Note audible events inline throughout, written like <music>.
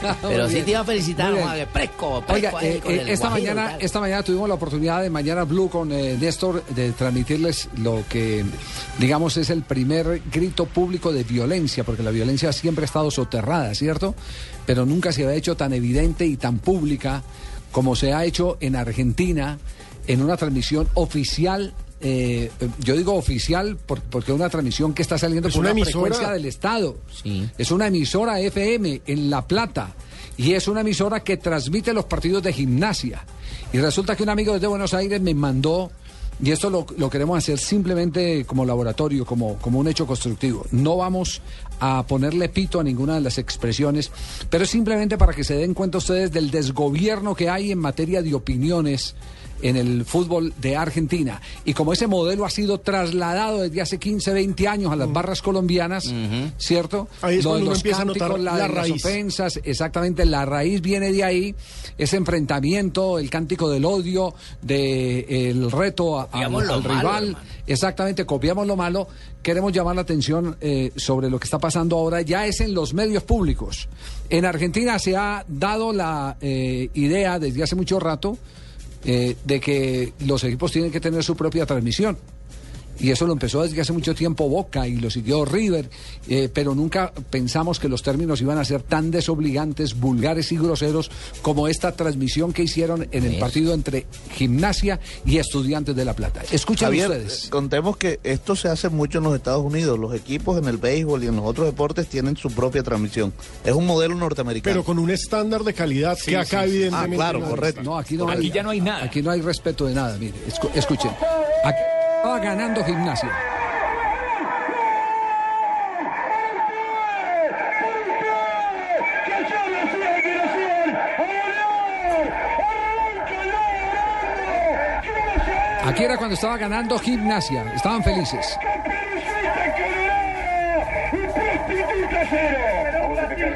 <laughs> Pero sí te iba a felicitar. Juan, fresco, fresco Oiga, ahí eh, con eh, esta mañana, esta mañana tuvimos la oportunidad de Mañana Blue con eh, Néstor de transmitirles lo que, digamos, es el primer grito público de violencia, porque la violencia siempre ha estado soterrada, ¿cierto? Pero nunca se había hecho tan evidente y tan pública como se ha hecho en Argentina en una transmisión oficial. Eh, yo digo oficial por- porque es una transmisión que está saliendo Es por una una, emisora. frecuencia del Estado. Sí. Es una emisora FM en La Plata y es una emisora que transmite los partidos de gimnasia. Y resulta que un amigo desde Buenos Aires me mandó, y esto lo, lo queremos hacer simplemente como laboratorio, como, como un hecho constructivo. No vamos a ponerle pito a ninguna de las expresiones, pero es simplemente para que se den cuenta ustedes del desgobierno que hay en materia de opiniones en el fútbol de Argentina. Y como ese modelo ha sido trasladado desde hace 15, 20 años a las barras colombianas, ¿cierto? Ahí es Lo de cuando uno los empieza a notar cánticos, la de las raíz. ofensas, exactamente, la raíz viene de ahí, ese enfrentamiento, el cántico del odio, de el reto a- al, rival, hermano. exactamente, copiamos lo malo, queremos llamar la atención eh, sobre lo que está pasando ahora, ya es en los medios públicos. En Argentina se ha dado la eh, idea desde hace mucho rato eh, de que los equipos tienen que tener su propia transmisión. Y eso lo empezó desde hace mucho tiempo Boca y lo siguió River, eh, pero nunca pensamos que los términos iban a ser tan desobligantes, vulgares y groseros como esta transmisión que hicieron en el partido entre Gimnasia y Estudiantes de La Plata. Escuchen Javier, ustedes. eh, contemos que esto se hace mucho en los Estados Unidos. Los equipos en el béisbol y en los otros deportes tienen su propia transmisión. Es un modelo norteamericano. Pero con un estándar de calidad que acá evidentemente... Ah, claro, no hay. correcto. No, aquí no Aquí hay, ya no hay nada. Aquí no hay respeto de nada, mire, escu- escuchen. Aquí estaba ganando Gimnasia. Aquí era cuando estaba ganando Gimnasia, estaban felices.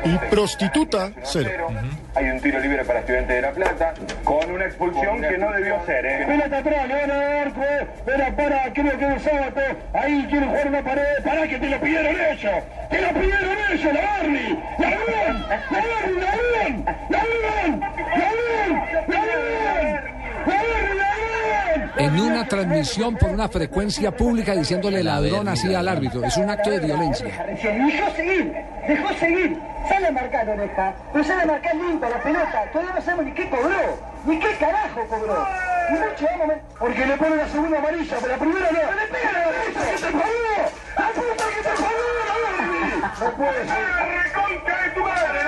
Y prostituta, cero. Hay un tiro libre para Estudiantes de La Plata, con una expulsión que no debió ser, ¿eh? Pelota atrás, le van a dar espera, para, creo que es sábado, ahí quiere jugar una pared, para que te lo pidieron ellos, te lo pidieron ellos, la Barney, la Barney, la Barney, la Barney, la Barney, la Barney, la Barney, la Barney, la En una transmisión por una frecuencia pública diciéndole ladrón así al árbitro. Es un acto de violencia. Dejó seguir, dejó seguir. Sale a marcar oreja, pero sale a marcar limpia la pelota. Todavía no sabemos ni qué cobró, ni qué carajo cobró. Y mucho vamos a- Porque le pone la segunda amarilla, pero la primera no. ¡Le pega la derecha que te puta que te! No puede ser. ¡Recontra de tu madre!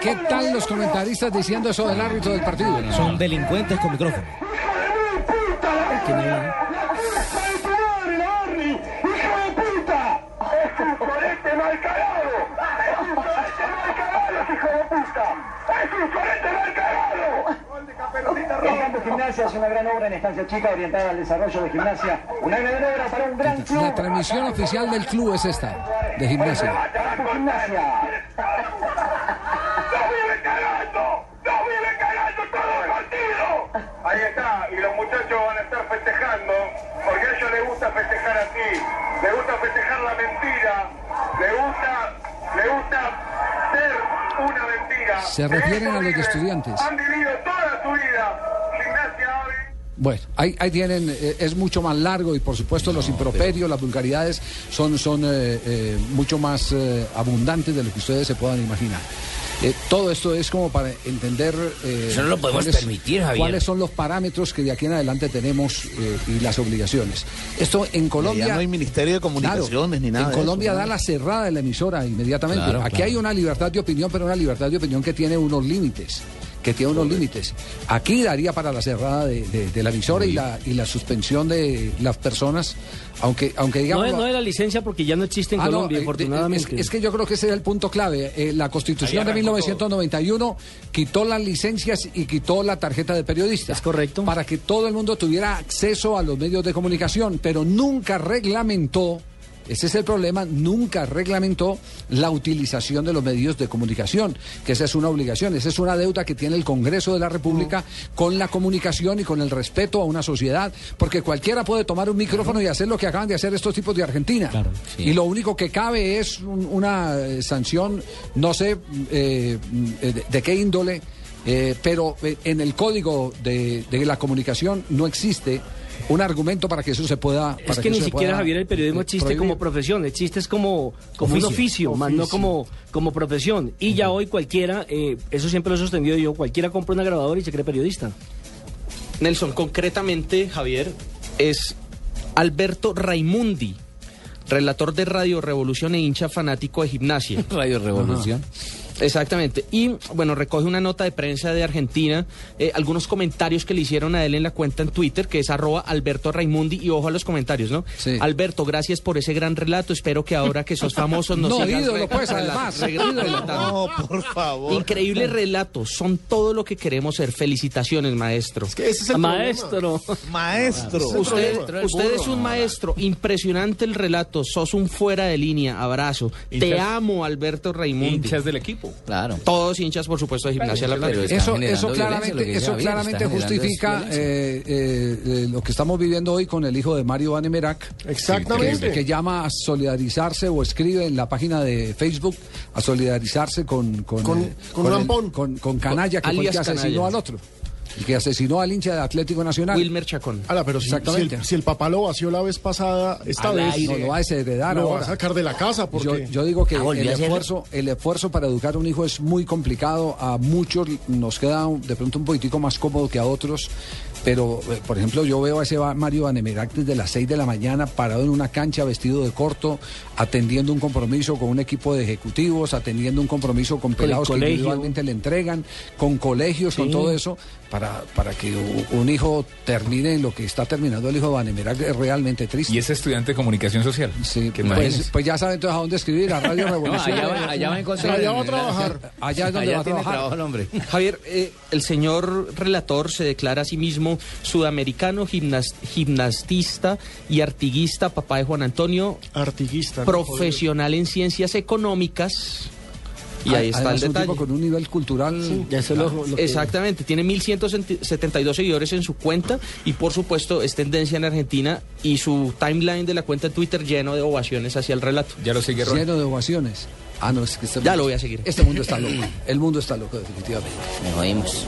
¿Qué tal los comentaristas diciendo eso del árbitro del partido? Son delincuentes con micrófono tiene ahí. Gimnasia es una gran obra en estancia chica orientada al desarrollo de gimnasia. La transmisión oficial del club es esta, de. Gimnasia. Se refieren a los de Estudiantes. Han vivido toda su vida gimnasia hoy. Bueno, ahí, ahí tienen, eh, es mucho más largo y por supuesto los improperios, las vulgaridades son, son eh, eh, mucho más eh, abundantes de lo que ustedes se puedan imaginar. Eh, todo esto es como para entender eh, Eso no lo podemos cuáles- permitir, Javier. cuáles son los parámetros que de aquí en adelante tenemos eh, y las obligaciones. Esto en Colombia... Ya no hay Ministerio de Comunicaciones Claro, ni nada. En eso, Colombia ¿no? da la cerrada de la emisora inmediatamente. Claro, Aquí claro. hay una libertad de opinión, pero una libertad de opinión que tiene unos límites. Que tiene unos límites. Aquí daría para la cerrada de, de- de la emisora y la, y la suspensión de las personas, aunque, aunque No digamos. es, no es la licencia porque ya no existe en Ah, no, Colombia, eh, afortunadamente. Es, es que yo creo que ese es el punto clave. Eh, la Constitución de 1991 quitó las licencias y quitó la tarjeta de periodista. Es correcto. Para que todo el mundo tuviera acceso a los medios de comunicación, pero nunca reglamentó ese es el problema, nunca reglamentó la utilización de los medios de comunicación, que esa es una obligación, esa es una deuda que tiene el Congreso de la República con la comunicación y con el respeto a una sociedad, porque cualquiera puede tomar un micrófono y hacer lo que acaban de hacer estos tipos de Argentina. Y lo único que cabe es un- una eh, sanción, no sé eh, de, de qué índole, eh, pero eh, en el código de, de la comunicación no existe un argumento para que eso se pueda. Es para que ni siquiera, Javier, el periodismo existe prohibir. como profesión, existe es como, como un oficio, más no como, como profesión. Y ya hoy cualquiera, eh, eso siempre lo he sostenido yo, cualquiera compra una grabadora y se cree periodista. Nelson, concretamente, Javier, es Alberto Raimundi, relator de Radio Revolución e hincha fanático de gimnasia. <laughs> Radio Revolución. Exactamente. Y bueno, recoge una nota de prensa de Argentina, eh, algunos comentarios que le hicieron a él en la cuenta en Twitter, que es arroba Alberto Raimundi, y ojo a los comentarios, ¿no? Sí. Alberto, gracias por ese gran relato. Espero que ahora que sos famoso nos <laughs> No, sigas ídolo, re- pues, además. <laughs> <laughs> No, por favor. Increíble relato, son todo lo que queremos ser. Felicitaciones, maestro. Que ese es el Maestro. Maestro. Usted, usted es un maestro, impresionante el relato, sos un fuera de línea, abrazo. Te amo, Alberto Raimundi. Hinchas del equipo. Claro. Todos hinchas, por supuesto, de gimnasia La Plata. Eso, eso claramente, eso claramente justifica eh, eh, eh, lo que estamos viviendo hoy con el hijo de Mario Vanemerac. Exactamente. que, que llama a solidarizarse o escribe en la página de Facebook a solidarizarse con con, Con- eh, con el- con, con Canalla, que fue el que asesinó Canalla. al otro. El que asesinó al hincha de Atlético Nacional. Wilmer Chacón. Ahora, pero si, si Exactamente. el, si el papá lo vació la vez pasada, esta Al vez aire. No, lo va a desheredar lo va ahora. a sacar de la casa Yo, porque yo digo que Ah, ¿volvió el esfuerzo, el esfuerzo para educar a un hijo es muy complicado. A muchos nos queda de pronto un poquitico más cómodo que a otros. Pero, eh, por ejemplo, yo veo a ese Mario Vanemerac desde las 6 de la mañana parado en una cancha vestido de corto, atendiendo un compromiso con un equipo de ejecutivos, atendiendo un compromiso con el pelados que individualmente le entregan, con colegios, con todo eso, para, para que un hijo termine en lo que está terminando el hijo de Vanemerac es realmente triste. Y es estudiante de comunicación social. Sí, pues, pues ya saben entonces a dónde escribir, a Radio <laughs> No, Revolución. allá va, allá va a encontrar. Allá va a trabajar. Allá es donde va a trabajar. trabajo hombre. Javier, eh, el señor relator se declara a sí mismo sudamericano, gimnas- gimnastista y artiguista, papá de Juan Antonio, artiguista. ¿no? profesional en ciencias económicas. Y ahí está el un detalle. tipo con un nivel cultural. Ya eso es lo- lo que- Exactamente, tiene 1172 seguidores en su cuenta y por supuesto es tendencia en Argentina y su timeline de la cuenta en Twitter lleno de ovaciones hacia el relato. Ya lo sigue Ron. lleno de ovaciones. Ah, no, es que este Ya mundo- lo voy a seguir. Este mundo está loco. El mundo está loco, definitivamente. Me oímos.